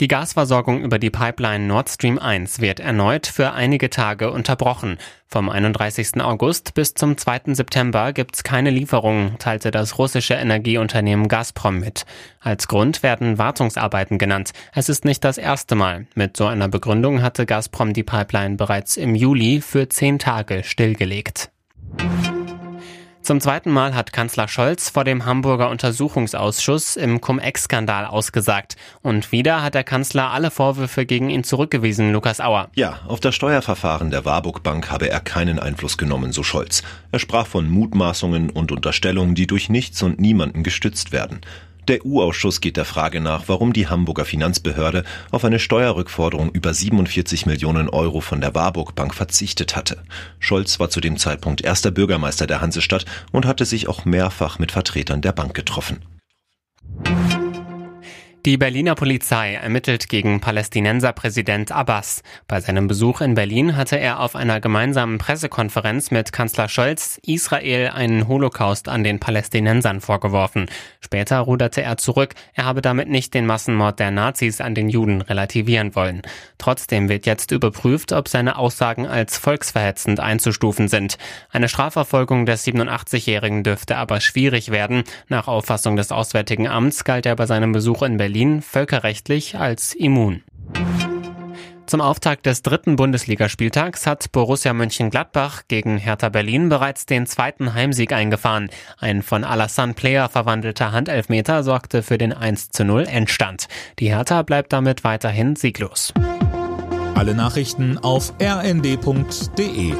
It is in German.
Die Gasversorgung über die Pipeline Nord Stream 1 wird erneut für einige Tage unterbrochen. Vom 31. August bis zum 2. September gibt's keine Lieferungen, teilte das russische Energieunternehmen Gazprom mit. Als Grund werden Wartungsarbeiten genannt. Es ist nicht das erste Mal. Mit so einer Begründung hatte Gazprom die Pipeline bereits im Juli für zehn Tage stillgelegt. Zum zweiten Mal hat Kanzler Scholz vor dem Hamburger Untersuchungsausschuss im Cum-Ex-Skandal ausgesagt. Und wieder hat der Kanzler alle Vorwürfe gegen ihn zurückgewiesen, Lukas Auer. Ja, auf das Steuerverfahren der Warburg Bank habe er keinen Einfluss genommen, so Scholz. Er sprach von Mutmaßungen und Unterstellungen, die durch nichts und niemanden gestützt werden. Der EU-Ausschuss geht der Frage nach, warum die Hamburger Finanzbehörde auf eine Steuerrückforderung über 47 Millionen Euro von der Warburg Bank verzichtet hatte. Scholz war zu dem Zeitpunkt erster Bürgermeister der Hansestadt und hatte sich auch mehrfach mit Vertretern der Bank getroffen. Die Berliner Polizei ermittelt gegen Palästinenserpräsident Abbas. Bei seinem Besuch in Berlin hatte er auf einer gemeinsamen Pressekonferenz mit Kanzler Scholz Israel einen Holocaust an den Palästinensern vorgeworfen. Später ruderte er zurück, er habe damit nicht den Massenmord der Nazis an den Juden relativieren wollen. Trotzdem wird jetzt überprüft, ob seine Aussagen als volksverhetzend einzustufen sind. Eine Strafverfolgung des 87-Jährigen dürfte aber schwierig werden. Nach Auffassung des Auswärtigen Amts galt er bei seinem Besuch in Berlin Berlin völkerrechtlich als immun. Zum Auftakt des dritten Bundesligaspieltags hat Borussia Mönchengladbach gegen Hertha Berlin bereits den zweiten Heimsieg eingefahren. Ein von Alassane Player verwandelter Handelfmeter sorgte für den 1 zu 0 Endstand. Die Hertha bleibt damit weiterhin sieglos. Alle Nachrichten auf rnd.de